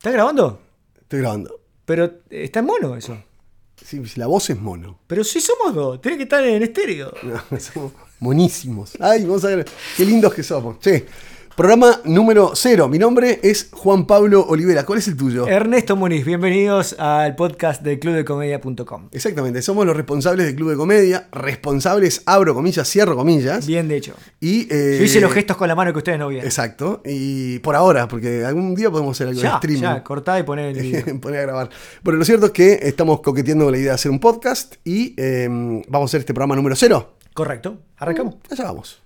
¿Estás grabando? Estoy grabando. Pero eh, está en mono eso. Sí, la voz es mono. Pero sí somos dos, tiene que estar en estéreo. No, somos monísimos. Ay, vamos a ver qué lindos que somos. Che, programa número cero. Mi nombre es Juan Pablo Olivera. ¿Cuál es el tuyo? Ernesto Muniz, bienvenidos al podcast de clubdecomedia.com. Exactamente, somos los responsables del Club de Comedia. Responsables, abro comillas, cierro comillas. Bien de hecho. Y, eh, Yo hice los gestos con la mano que ustedes no vieron. Exacto. Y por ahora, porque algún día podemos hacer algo de streaming. ya, cortá y poné el video. poner a grabar. Bueno, lo cierto es que estamos coqueteando con la idea de hacer un podcast y eh, vamos a hacer este programa número cero. Correcto, arrancamos. Allá vamos.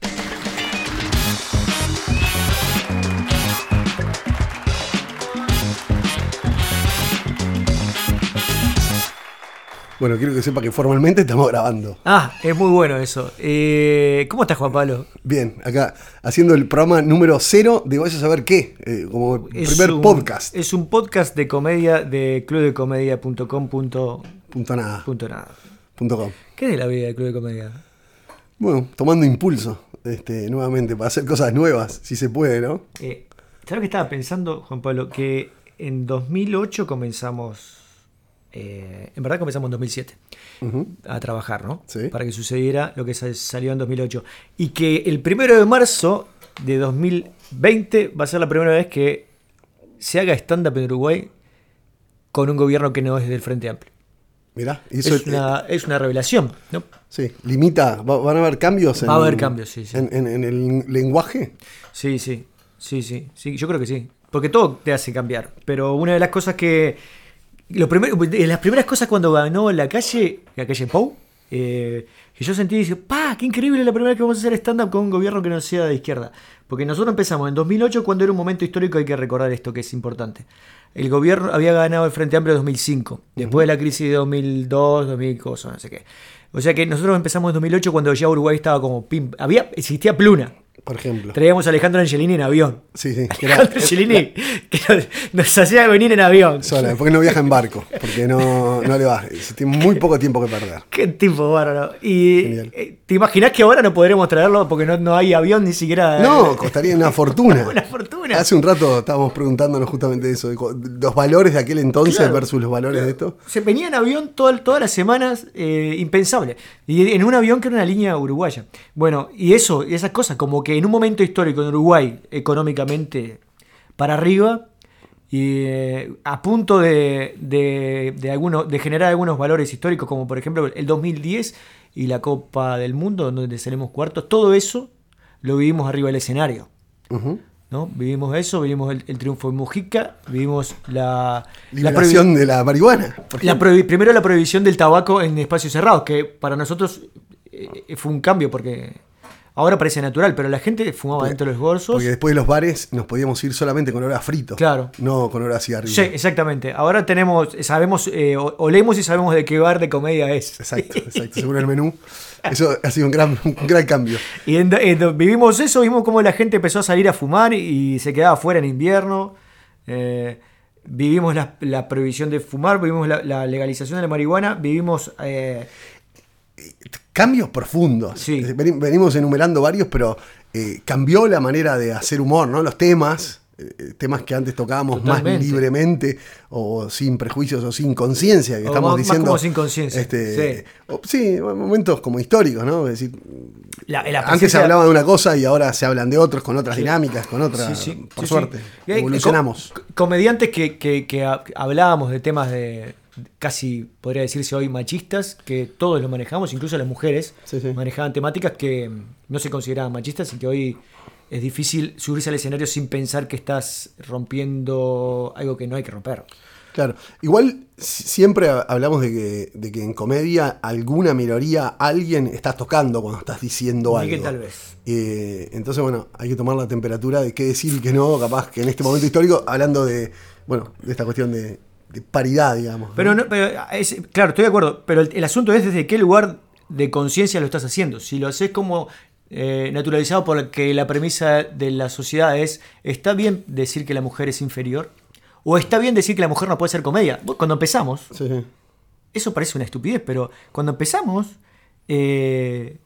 Bueno, quiero que sepa que formalmente estamos grabando. Ah, es muy bueno eso. Eh, ¿Cómo estás, Juan Pablo? Bien, acá haciendo el programa número cero de Vaya a saber qué, eh, como Es primer un- podcast. Es un podcast de comedia de clubdecomedia.com. punto- Punto nada. punto nada. punto com. ¿Qué es de la vida del Club de Comedia? Bueno, tomando impulso este, nuevamente para hacer cosas nuevas, si se puede, ¿no? Eh, ¿Sabes que estaba pensando, Juan Pablo? Que en 2008 comenzamos. Eh, en verdad comenzamos en 2007 Ujú. a trabajar, ¿no? Sí. Para que sucediera lo que sa- salió en 2008. Y que el primero de marzo de 2020 va a ser la primera vez que se haga stand-up en Uruguay con un gobierno que no es del Frente Amplio. Mirá, eso Es una, es una revelación, ¿no? Sí, limita, va- van a haber cambios en, Va a haber cambios, sí, sí. En, en- en el lenguaje. Sí, sí, sí, sí, sí, yo creo que sí. Porque todo te hace cambiar. Pero una de las cosas que. Lo primero, de las primeras cosas cuando ganó la calle, la calle Pou, eh, que yo sentí y dije, ¡pa! ¡Qué increíble la primera vez que vamos a hacer stand-up con un gobierno que no sea de izquierda! Porque nosotros empezamos en 2008 cuando era un momento histórico, hay que recordar esto que es importante. El gobierno había ganado el Frente Amplio en 2005, después de la crisis de 2002, 2000, cosas, no sé qué. O sea que nosotros empezamos en 2008 cuando ya Uruguay estaba como pim. Había, existía Pluna. Por ejemplo. Traíamos a Alejandro Angelini en avión. Sí, sí. que era- Alejandro Angelini que nos- nos hacía venir en avión. sola, porque no viaja en barco, porque no, no le va. Tiene muy poco tiempo que perder. Qué tipo bárbaro. Y Genial. eh, te imaginas que ahora no podremos traerlo porque no, no hay avión ni siquiera. No, costaría una fortuna. Una fortuna. Hace un rato estábamos preguntándonos justamente eso, los valores de aquel entonces Claro. versus los valores de esto. Se venía en avión toda- todas las semanas, eh, impensable. Y en un avión que era una línea uruguaya. Bueno, y eso, y esas cosas, como que en un momento histórico en Uruguay, económicamente para arriba, y eh, a punto de, de, de, algunos- de generar algunos valores históricos, como por ejemplo el 2010 y la Copa del Mundo, donde salimos cuartos, todo eso lo vivimos arriba del escenario. Ujú. ¿No? Vivimos eso, vivimos el, el triunfo de Mujica, vivimos la, la Liberación de la marihuana. por la primero la prohibición del tabaco en espacios cerrados, que para nosotros eh, fue un cambio porque ahora parece natural, pero la gente fumaba Porque- dentro de los bolsos. Porque después de los bares nos podíamos ir solamente con olor a frito. Claro. No con olor a cigarrillo. Sí, exactamente. Ahora tenemos, sabemos, eh, olemos y sabemos de qué bar de comedia es. Exacto, exacto, según el menú. Eso ha sido un gran, un gran cambio. Y en- en- vivimos eso, vimos cómo la gente empezó a salir a fumar y, se quedaba fuera en invierno. Eh, vivimos la, la prohibición de fumar, vivimos la, la legalización de la marihuana, vivimos... eh, Cambios profundos. Sí. Venimos enumerando varios, pero eh, cambió la manera de hacer humor, ¿no? Los temas, eh, temas que antes tocábamos más libremente, o sin prejuicios, o sin conciencia, que O estamos más- más diciendo. como sin conciencia, este, sí. o- sí, momentos como históricos, ¿no? Es decir, la- la antes se hablaba de una cosa y ahora se hablan de otros, con otras dinámicas, con otras. Sí, sí, por suerte. Evolucionamos. co- comediantes que, que- que ha- hablábamos de temas de casi, podría decirse hoy, machistas, que todos lo manejamos, incluso las mujeres Sí, sí. manejaban temáticas que no se consideraban machistas y que hoy es difícil subirse al escenario sin pensar que estás rompiendo algo que no hay que romper. Claro, igual si- siempre ha- hablamos de que, de que en comedia alguna minoría, alguien estás tocando cuando estás diciendo Y que algo. tal vez. Eh, entonces, bueno, hay que tomar la temperatura de qué decir y qué no, capaz que en este momento histórico, hablando de, bueno, de esta cuestión de, de paridad, digamos. Pero, no, pero es- claro, estoy de acuerdo, pero el, el asunto es desde qué lugar de conciencia lo estás haciendo. Si lo haces como eh, naturalizado porque la premisa de la sociedad es, ¿está bien decir que la mujer es inferior? ¿O está bien decir que la mujer no puede hacer comedia? Cuando empezamos, Sí, sí. eso parece una estupidez, pero cuando empezamos, eh,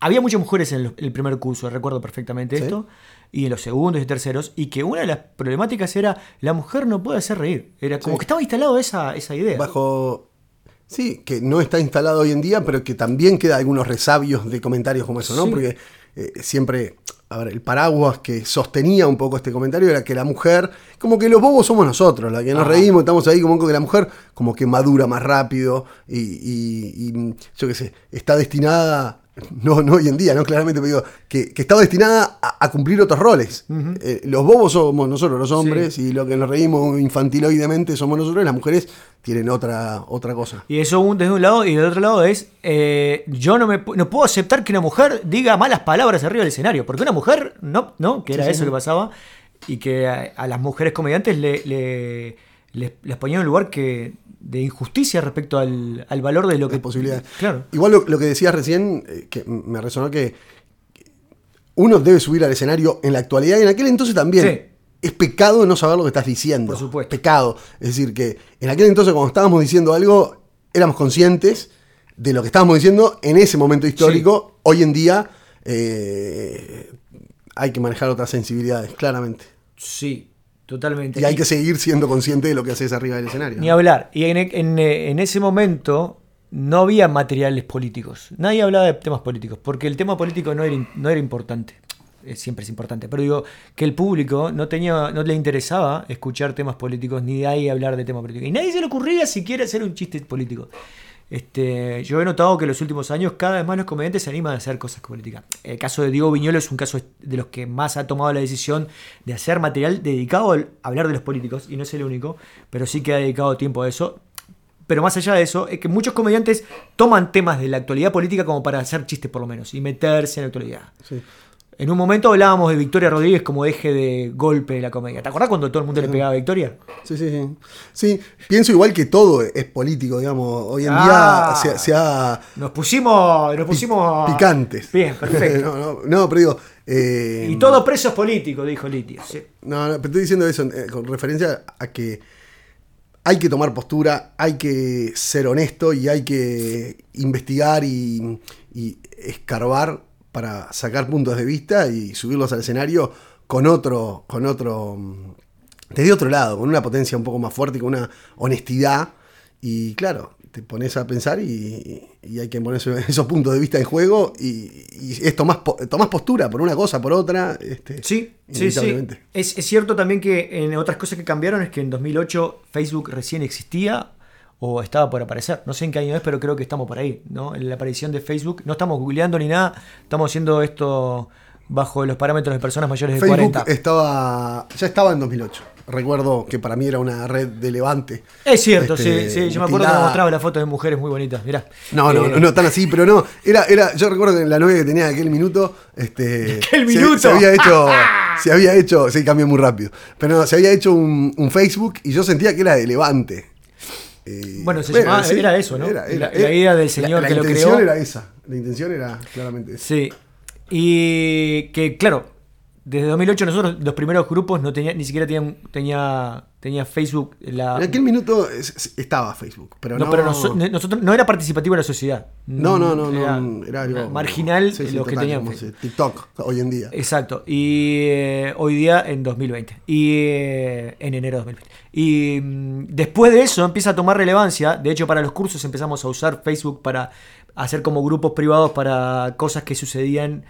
había muchas mujeres en el primer curso, recuerdo perfectamente esto, y en los segundos y terceros, y que una de las problemáticas era la mujer no puede hacer reír. Era como que estaba instalado esa, esa idea. Bajo. Sí, que no está instalado hoy en día, pero que también queda algunos resabios de comentarios como eso, ¿no? Porque eh, siempre a ver, el paraguas que sostenía un poco este comentario era que la mujer, como que los bobos somos nosotros, la que nos reímos, estamos ahí, como que la mujer como que madura más rápido y, y yo qué sé, está destinada no, no hoy en día, ¿no? Claramente, pero digo, que, que estaba destinada a, cumplir otros roles. Eh, los bobos somos nosotros, los hombres, y lo que nos reímos infantiloidemente somos nosotros, y las mujeres tienen otra, otra cosa. Y eso desde un lado, y del otro lado es, eh, yo no, me, no puedo aceptar que una mujer diga malas palabras arriba del escenario, porque una mujer, no, no que era eso que pasaba, y que a, las mujeres comediantes le, le, les, les ponía en un lugar que de injusticia respecto al, valor de lo que... posibilidades. Claro. Igual lo, que decías recién, eh, que me resonó que uno debe subir al escenario en la actualidad y en aquel entonces también. Es pecado no saber lo que estás diciendo. Por supuesto. Pecado. Es decir, que en aquel entonces cuando estábamos diciendo algo, éramos conscientes de lo que estábamos diciendo en ese momento histórico. Hoy en día eh, hay que manejar otras sensibilidades, claramente. Sí, Totalmente. Y hay que seguir siendo consciente de lo que haces arriba del escenario. Ni hablar. Y en, ese momento no había materiales políticos. Nadie hablaba de temas políticos, porque el tema político no era, no era importante. Siempre es importante. Pero digo que el público no, tenía, no le interesaba escuchar temas políticos ni de ahí hablar de temas políticos. Y nadie se le ocurría siquiera hacer un chiste político. Este, yo he notado que en los últimos años cada vez más los comediantes se animan a hacer cosas políticas. El caso de Diego Viñolo es un caso de los que más ha tomado la decisión de hacer material dedicado a hablar de los políticos, y no es el único, pero sí que ha dedicado tiempo a eso. Pero más allá de eso, es que muchos comediantes toman temas de la actualidad política como para hacer chistes por lo menos, y meterse en la actualidad. Sí. En un momento hablábamos de Victoria Rodríguez como eje de golpe de la comedia. ¿Te acordás cuando todo el mundo le pegaba a Victoria? Sí, sí, sí. Sí, pienso igual que todo es político, digamos. Hoy en día ah. se, ha. Nos pusimos. Nos pusimos. Picantes. Bien, perfecto. no, no, pero digo. Eh, y todo preso es político, dijo Litia. No, no, pero estoy diciendo eso eh, con referencia a que hay que tomar postura, hay que ser honesto y hay que investigar y, y escarbar para sacar puntos de vista y subirlos al escenario con otro, con otro, mm, desde otro lado, con una potencia un poco más fuerte, con una honestidad. Y claro, te pones a pensar y, hay que poner esos puntos de vista en juego y, y es tomás, postura por una cosa, por otra. Este, sí, sí, sí. Es, es, cierto también que en otras cosas que cambiaron es que en 2008 Facebook recién existía o estaba por aparecer. No sé en qué año es, pero creo que estamos por ahí, ¿no? En la aparición de Facebook. No estamos googleando ni nada, estamos haciendo esto bajo los parámetros de personas mayores de Facebook 40. Estaba, ya estaba en 2008. Recuerdo que para mí era una red de levante. Es cierto, sí, este, sí. Yo me acuerdo que mostraba las fotos de mujeres muy bonitas. Mirá. No, no, eh, no, tan así, pero no. Era, era, yo recuerdo que la novia que tenía aquel minuto. Este, ¿Aquel minuto? Se, había hecho. se había hecho. Se cambió muy rápido. Pero no, se había hecho un, un Facebook y yo sentía que era de levante. Eh, bueno, se llamaba, era eso, ¿no? la, idea del señor que lo creó. La intención era esa. La intención era claramente esa. Sí. Y que, claro, desde 2008 nosotros, los primeros grupos, no tenía, ni siquiera tenían, tenía, tenía Facebook. La... En aquel minuto estaba Facebook, pero no. no... pero nosotros, no era participativo en la sociedad. No, no, no. Era, algo, marginal lo que teníamos. TikTok hoy en día. Exacto. Y eh, hoy día en 2020. Y eh, en enero de 2020. Y mm, después de eso empieza a tomar relevancia. De hecho, para los cursos empezamos a usar Facebook para hacer como grupos privados para cosas que sucedían,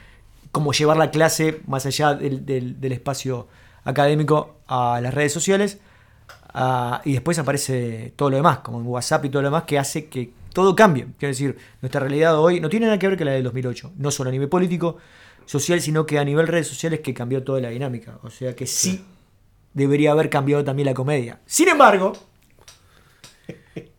como llevar la clase más allá del, espacio académico a las redes sociales. Ah, y después aparece todo lo demás, como en WhatsApp y todo lo demás, que hace que todo cambie. Quiero decir, nuestra realidad hoy no tiene nada que ver con la del 2008, no solo a nivel político, social, sino que a nivel redes sociales que cambió toda la dinámica. O sea que sí debería haber cambiado también la comedia. Sin embargo...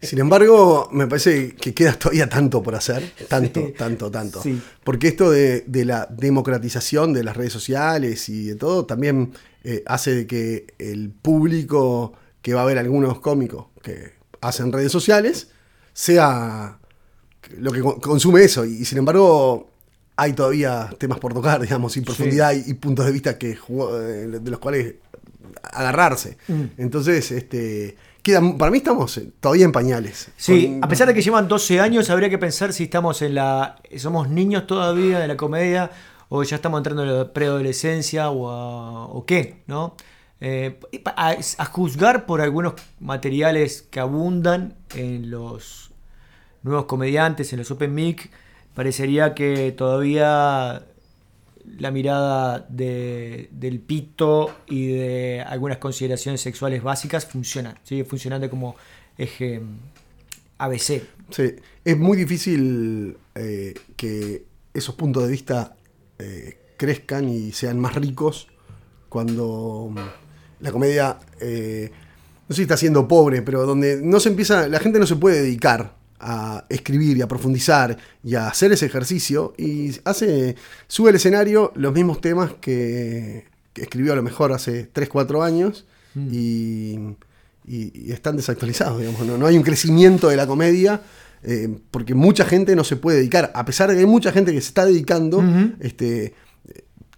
Sin embargo, me parece que queda todavía tanto por hacer. Tanto, tanto, tanto. Porque esto de, la democratización de las redes sociales y de todo también eh, hace de que el público que va a ver algunos cómicos que hacen redes sociales sea lo que consume eso. Y, sin embargo, hay todavía temas por tocar, digamos, y profundidad y, puntos de vista que eh, de los cuales agarrarse. Mm. Entonces, este, para mí estamos eh, todavía en pañales. Sí, Con- a pesar de que llevan 12 años, habría que pensar si estamos en la. somos niños todavía de la comedia o ya estamos entrando en la preadolescencia o, a- o qué, ¿no? Eh, a, a juzgar por algunos materiales que abundan en los nuevos comediantes, en los Open Mic, parecería que todavía la mirada de- del pito y de algunas consideraciones sexuales básicas funciona, sigue funcionando como eje mm, ABC. Sí, es muy difícil eh, que esos puntos de vista eh, crezcan y sean más ricos cuando mm, la comedia, eh, no sé si está siendo pobre, pero donde no se empieza, la gente no se puede dedicar a escribir y a profundizar y a hacer ese ejercicio y hace, sube al escenario los mismos temas que, que escribió a lo mejor hace 3, 4 años y, y- y están desactualizados, digamos, no, no hay un crecimiento de la comedia eh, porque mucha gente no se puede dedicar, a pesar de que hay mucha gente que se está dedicando, este,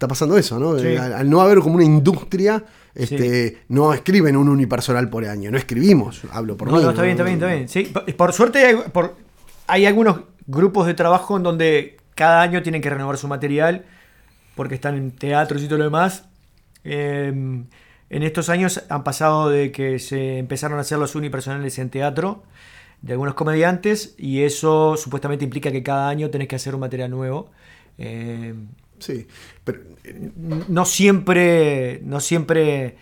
está pasando eso, ¿no? Sí. Al, al no haber como una industria, este, no escriben un unipersonal por año, no escribimos, hablo por No, mí. no, está bien, está bien, está bien. Sí, por, por suerte hay, por- hay algunos grupos de trabajo en donde cada año tienen que renovar su material porque están en teatros y todo lo demás. Eh, en estos años han pasado de que se empezaron a hacer los unipersonales en teatro de algunos comediantes y eso supuestamente implica que cada año tenés que hacer un material nuevo. Eh, Sí, pero eh, no siempre, no siempre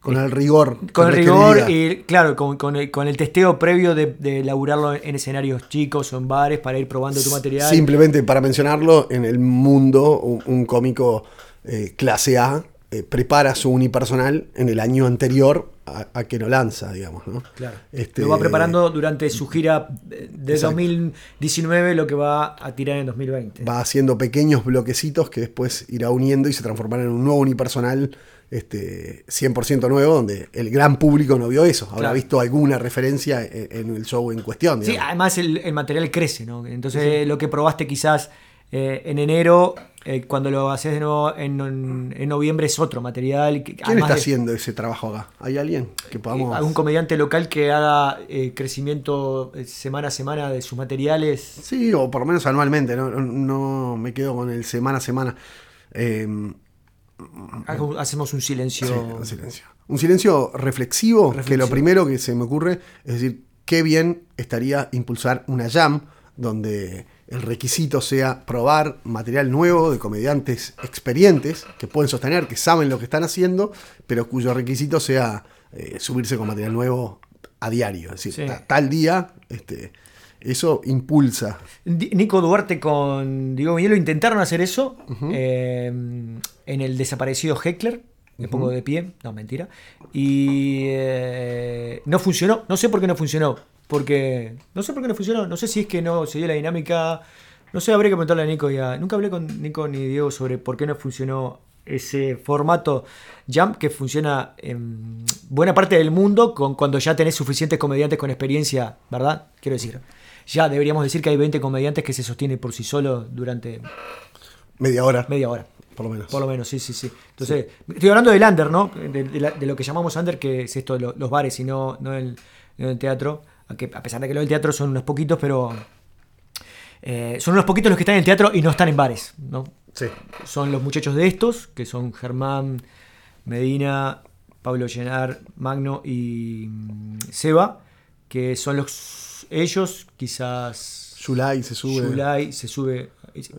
con el rigor. con el rigor y, claro, con, con el, con el testeo previo de, de elaborarlo en escenarios chicos o en bares para ir probando tu material. Simplemente para mencionarlo, en el mundo, un, un cómico eh, clase A eh, prepara su unipersonal en el año anterior a, a que lo lanza, digamos, ¿no? Claro. Este, Lo va preparando durante su gira de de Exacto. 2019, lo que va a tirar en 2020. Va haciendo pequeños bloquecitos que después irá uniendo y se transformará en un nuevo unipersonal este, 100% nuevo, donde el gran público no vio eso. Habrá Claro. visto alguna referencia en, en el show en cuestión. Sí, además el, el material crece, ¿no? Entonces lo que probaste quizás eh, en enero, eh, cuando lo haces de nuevo en, noviembre es otro material. que- ¿Quién está de- haciendo ese trabajo acá? ¿Hay alguien que podamos.? algún comediante local que haga eh, crecimiento eh, semana a semana de sus materiales. Sí, o por lo menos anualmente, no, no, me quedo con el semana a semana. Eh, Hago- Hacemos un silencio. sí, un silencio. Un silencio reflexivo, que lo primero que se me ocurre es decir, qué bien estaría impulsar una jam donde el requisito sea probar material nuevo de comediantes experientes que pueden sostener, que saben lo que están haciendo, pero cuyo requisito sea eh, subirse con material nuevo a diario. Es decir, Sí. ta- tal día, este, eso impulsa. Nico Duarte con Diego Viñolo intentaron hacer eso eh, en el desaparecido Heckler. Me pongo de pie, no, mentira. Y eh, no funcionó. No sé por qué no funcionó. Porque. No sé por qué no funcionó. No sé si es que no se dio la dinámica. No sé, habría que preguntarle a Nico ya. Nunca hablé con Nico ni Diego sobre por qué no funcionó ese formato Jump que funciona en buena parte del mundo con, cuando ya tenés suficientes comediantes con experiencia, ¿verdad? Quiero decir, ya deberíamos decir que hay 20 comediantes que se sostienen por sí solos durante Media hora, media hora. por lo menos. Por lo menos, sí, sí, sí. Entonces, estoy hablando del under, ¿no? De, de la- de lo que llamamos under, que es esto lo- los bares y no, no el, no el teatro. Aunque, a pesar de que lo del teatro son unos poquitos, pero eh, son unos poquitos los que están en el teatro y no están en bares, ¿no? Sí. Son los muchachos de estos, que son Germán, Medina, Pablo Llenar, Magno y mm, Seba, que son los ellos, quizás Yulai se sube. Yulai se sube.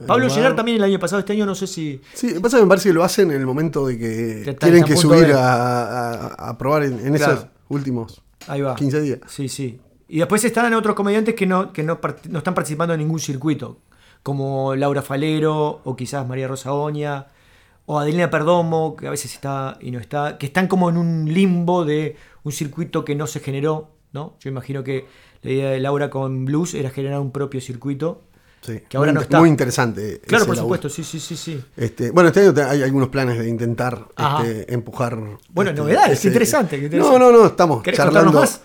Pablo lugar. Llenar también el año pasado, este año no sé si... Sí, que pasa que me parece que lo hacen en el momento de que Que tienen a que subir a, a- a probar en, en esos Claro. últimos Ahí va. 15 días. Sí, sí. Y después están otros comediantes que no, que no, no están participando en ningún circuito, como Laura Falero, o quizás María Rosa Oña, o Adelina Perdomo, que a veces está y no está, que están como en un limbo de un circuito que no se generó, ¿no? Yo imagino que la idea de Laura con Blues era generar un propio circuito. Sí. Que ahora muy, no está. muy interesante. Claro, por supuesto, sí, sí, sí, sí. Este, bueno, este año hay algunos planes de intentar este, empujar. Bueno, este, novedades, interesante, interesante. No, no, no, estamos ¿Querés charlando. más?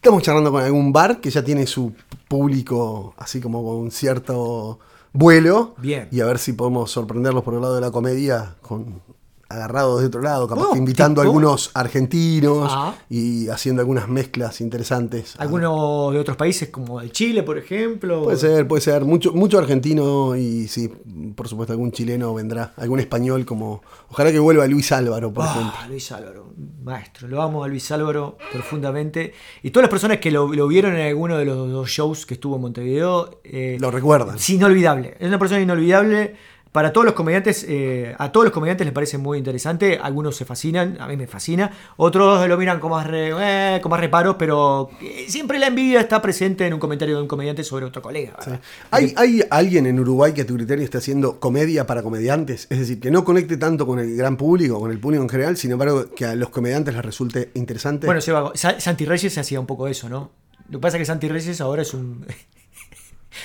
Estamos charlando con algún bar que ya tiene su público así como con cierto vuelo. Bien. Y a ver si podemos sorprenderlos por el lado de la comedia con agarrado de otro lado, capaz Oh, invitando a algunos argentinos Ah. y haciendo algunas mezclas interesantes. Algunos de otros países como de Chile, por ejemplo. Puede ser, puede ser. Mucho, mucho argentino y sí, por supuesto algún chileno vendrá. Algún español como... Ojalá que vuelva Luis Álvaro, por ejemplo. Ah, Luis Álvaro, maestro. Lo amo a Luis Álvaro profundamente. Y todas las personas que lo, lo vieron en alguno de los dos shows que estuvo en Montevideo. eh, Lo recuerdan. Es inolvidable. Es una persona inolvidable. Para todos los comediantes, eh, a todos los comediantes les parece muy interesante. Algunos se fascinan, a mí me fascina. Otros lo miran con más, re- eh, con más reparos, pero eh, siempre la envidia está presente en un comentario de un comediante sobre otro colega. ¿Hay, ¿Hay alguien en Uruguay que a tu criterio esté haciendo comedia para comediantes? Es decir, que no conecte tanto con el gran público, con el público en general, sin embargo que a los comediantes les resulte interesante. Bueno, Santi Reyes hacía un poco eso, ¿no? Lo que pasa es que Santi Reyes ahora es un.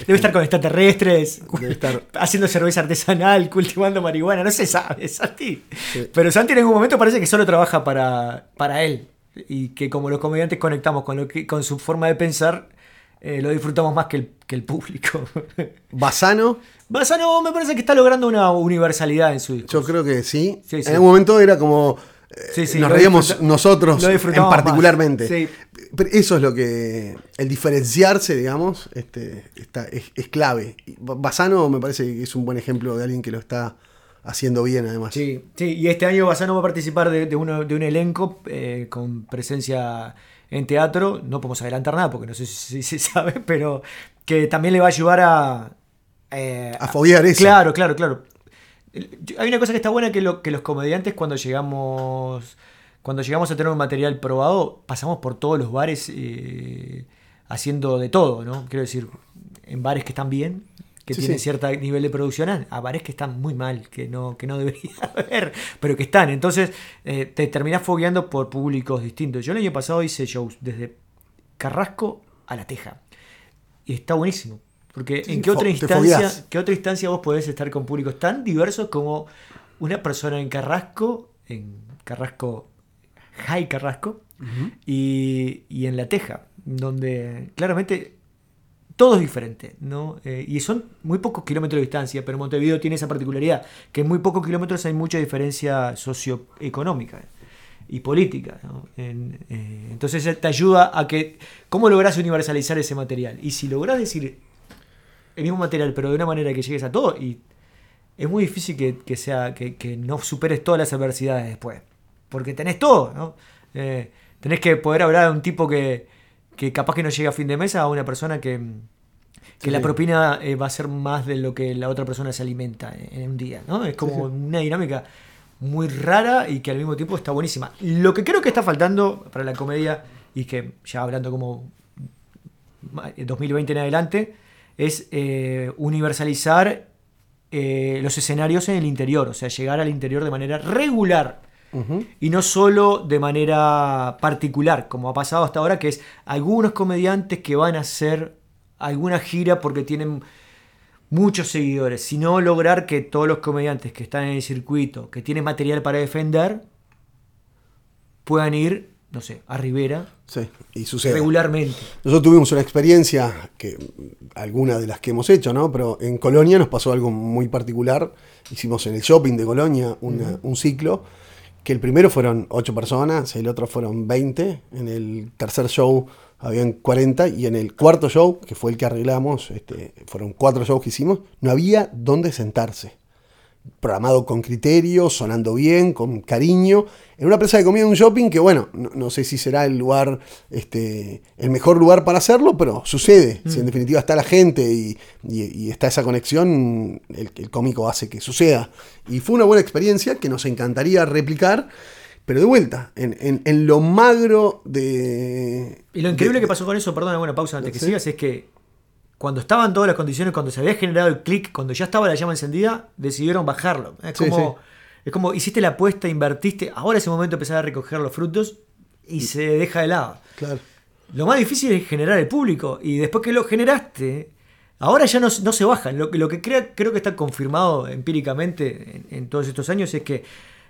Debe estar con extraterrestres, Debe estar- haciendo cerveza artesanal, cultivando marihuana, no se sabe, Santi. Sí. Pero Santi en algún momento parece que solo trabaja para, para él. Y que como los comediantes conectamos con, lo que, con su forma de pensar, eh, lo disfrutamos más que el, que el público. Basano, Bassano me parece que está logrando una universalidad en su discurso. yo creo que sí. Sí, sí. En algún momento era como... Sí, sí, nos reíamos nosotros en particularmente. Sí. Pero eso es lo que... El diferenciarse, digamos, este, está, es, es clave. Basano me parece que es un buen ejemplo de alguien que lo está haciendo bien, además. Sí, sí, y este año Bassano va a participar de, de uno- de un elenco eh, con presencia en teatro. No podemos adelantar nada porque no sé si, si se sabe, pero que también le va a ayudar a. eh, A foguear eso. Claro, claro, claro. Hay una cosa que está buena que, lo- que los comediantes cuando llegamos. Cuando llegamos a tener un material probado, pasamos por todos los bares eh, haciendo de todo, ¿no? Quiero decir, en bares que están bien, que Sí, tienen sí. cierto nivel de producción, a- a bares que están muy mal, que no, que no debería haber, pero que están. Entonces, eh, te terminás fogueando por públicos distintos. Yo el año pasado hice shows desde Carrasco a La Teja. Y está buenísimo. Porque Sí, en qué otra instancia, qué otra instancia vos podés estar con públicos tan diversos como una persona en Carrasco, en Carrasco, High Carrasco, y, y en La Teja, donde claramente todo es diferente, ¿no? Eh, y son muy pocos kilómetros de distancia, pero Montevideo tiene esa particularidad, que en muy pocos kilómetros hay mucha diferencia socioeconómica y política, ¿no? En, eh, entonces te ayuda a que, ¿cómo lográs universalizar ese material? Y si lográs decir el mismo material, pero de una manera que llegues a todo, y es muy difícil que, que sea, que, que no superes todas las adversidades después, porque tenés todo, ¿no? Eh, tenés que poder hablar a un tipo que, que capaz que no llega a fin de mesa, a una persona que, que Sí. la propina eh, va a ser más de lo que la otra persona se alimenta en, en un día, ¿no? Es como una dinámica muy rara y que al mismo tiempo está buenísima. Lo que creo que está faltando para la comedia, y que ya hablando como ma- 2020 en adelante, es eh, universalizar eh, los escenarios en el interior, o sea, llegar al interior de manera regular y no solo de manera particular, como ha pasado hasta ahora, que es algunos comediantes que van a hacer alguna gira porque tienen muchos seguidores, sino lograr que todos los comediantes que están en el circuito, que tienen material para defender, puedan ir, no sé, a Rivera Sí, y sucede. regularmente. Nosotros tuvimos una experiencia, que alguna de las que hemos hecho, ¿no? Pero en Colonia nos pasó algo muy particular. Hicimos en el shopping de Colonia una- un ciclo, que el primero fueron 8 personas, el otro fueron 20, en el tercer show habían 40 y en el cuarto show, que fue el que arreglamos, este, fueron cuatro shows que hicimos, no había dónde sentarse programado con criterio, sonando bien, con cariño, en una presa de comida un shopping que, bueno, no, no sé si será el lugar, este, el mejor lugar para hacerlo, pero sucede. Si en definitiva está la gente y, y- y está esa conexión, el, el cómico hace que suceda. Y fue una buena experiencia que nos encantaría replicar, pero de vuelta, en, en- en lo magro de... Y lo increíble de- que pasó con eso, perdona, buena pausa antes que Sí. sigas, es que cuando estaban todas las condiciones, cuando se había generado el clic, cuando ya estaba la llama encendida, decidieron bajarlo. Es Sí, como, es como hiciste la apuesta, invertiste, ahora es el momento de empezar a recoger los frutos y se deja de lado. Claro. Lo más difícil es generar el público y después que lo generaste, ahora ya no, no se bajan. Lo, que- lo que crea- creo que está confirmado empíricamente en, en todos estos años es que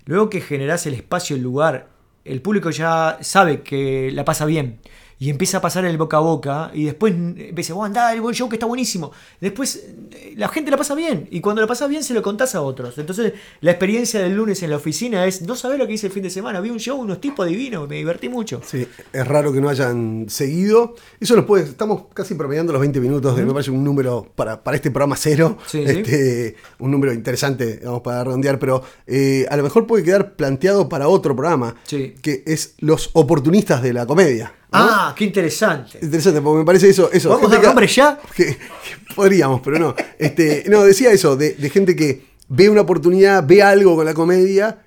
luego que generás el espacio, el lugar, el público ya sabe que la pasa bien y empieza a pasar el boca a boca y después empieza, vos andá, el buen show que está buenísimo. Después eh, la gente la pasa bien y cuando la pasa bien se lo contás a otros. Entonces la experiencia del lunes en la oficina es, no sabés lo que hice el fin de semana, vi un show, unos tipos divinos, me divertí mucho. Sí, es raro que no hayan seguido. Eso nos puede, estamos casi promediando los 20 minutos, de, me parece un número para, para este programa cero, este, un número interesante, vamos, para redondear, pero eh, a lo mejor puede quedar planteado para otro programa, que es los oportunistas de la comedia. Ah, qué interesante. Interesante, porque me parece eso. eso ¿Vamos a dar nombre ya? podríamos, pero no. Este, no, decía eso, de, gente que ve una oportunidad, ve algo con la comedia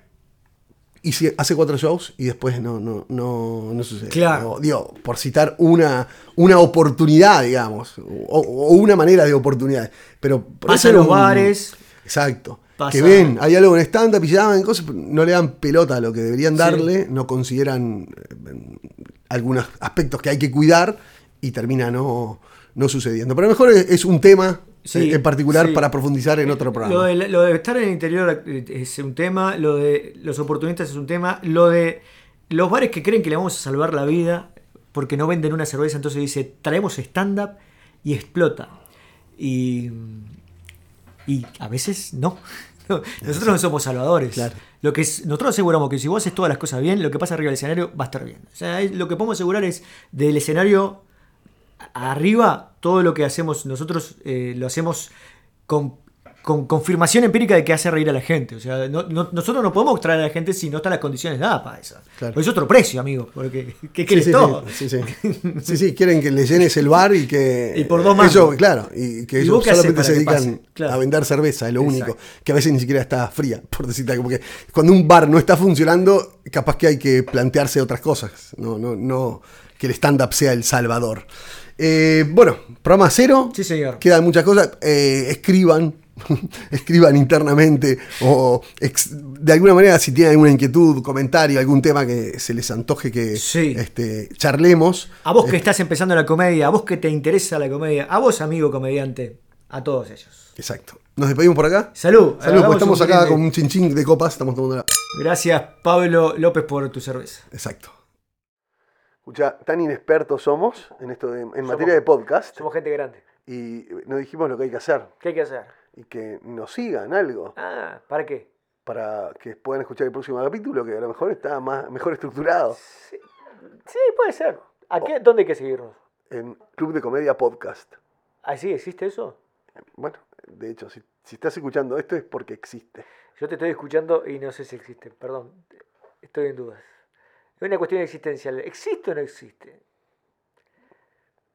y hace cuatro shows y después no, no, no, no sucede. Claro. digo, por citar una, una oportunidad, digamos, o, una manera de oportunidad. Pero Pasa en los bares. Exacto. Que ven, hay algo en stand-up y llaman cosas, no le dan pelota a lo que deberían darle, no consideran algunos aspectos que hay que cuidar y termina no, no sucediendo. Pero a lo mejor es, un tema eh, en particular para profundizar en otro programa. Lo de, estar en el interior es un tema, lo de los oportunistas es un tema, lo de los bares que creen que le vamos a salvar la vida porque no venden una cerveza, entonces dice, traemos stand-up y explota. Y, y a veces no. Nosotros no somos salvadores. Lo que es, nosotros aseguramos que si vos haces todas las cosas bien, lo que pasa arriba del escenario va a estar bien. O sea, lo que podemos asegurar es del escenario arriba, todo lo que hacemos nosotros eh, lo hacemos con con confirmación empírica de que hace reír a la gente. O sea, nosotros no podemos traer a la gente si no están las condiciones dadas para eso. es otro precio, amigo. Porque, ¿qué quieres sí, todo? Sí sí, sí, quieren que le llenes el bar y que. Y por dos más. claro, y que ellos solamente se dedican a vender cerveza, es lo único. Que a veces ni siquiera está fría, por decirte algo. Porque cuando un bar no está funcionando, capaz que hay que plantearse otras cosas. No, no, no que el stand-up sea el salvador. Eh, bueno, programa cero. Sí, señor. Quedan muchas cosas. Eh, escriban escriban internamente o de alguna manera si tienen alguna inquietud, comentario, algún tema que se les antoje que este, charlemos. A vos que estás empezando la comedia, a vos que te interesa la comedia, a vos amigo comediante, a todos ellos. Exacto. ¿Nos despedimos por acá? Salud. Salud, pues estamos acá con un chinchín de copas, estamos tomando Gracias Pablo López por tu cerveza. Exacto. Escucha, tan inexpertos somos en esto en materia de podcast. Somos gente grande. Y nos dijimos lo que hay que hacer. ¿Qué hay que hacer? Y que nos sigan algo. Ah, ¿para qué? Para que puedan escuchar el próximo capítulo, que a lo mejor está más, mejor estructurado. Sí, puede ser. ¿A qué? ¿Dónde hay que seguirnos? En Club de Comedia Podcast. ¿Ah, sí? ¿Existe eso? Bueno, de hecho, si, si estás escuchando esto es porque existe. Yo te estoy escuchando y no sé si existe, perdón. Estoy en dudas. Es una cuestión existencial. ¿Existe o no existe?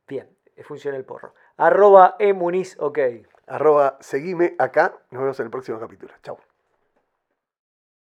Bien, funciona el porro. Arroba emuniz, ok arroba seguime acá. Nos vemos en el próximo capítulo. Chau.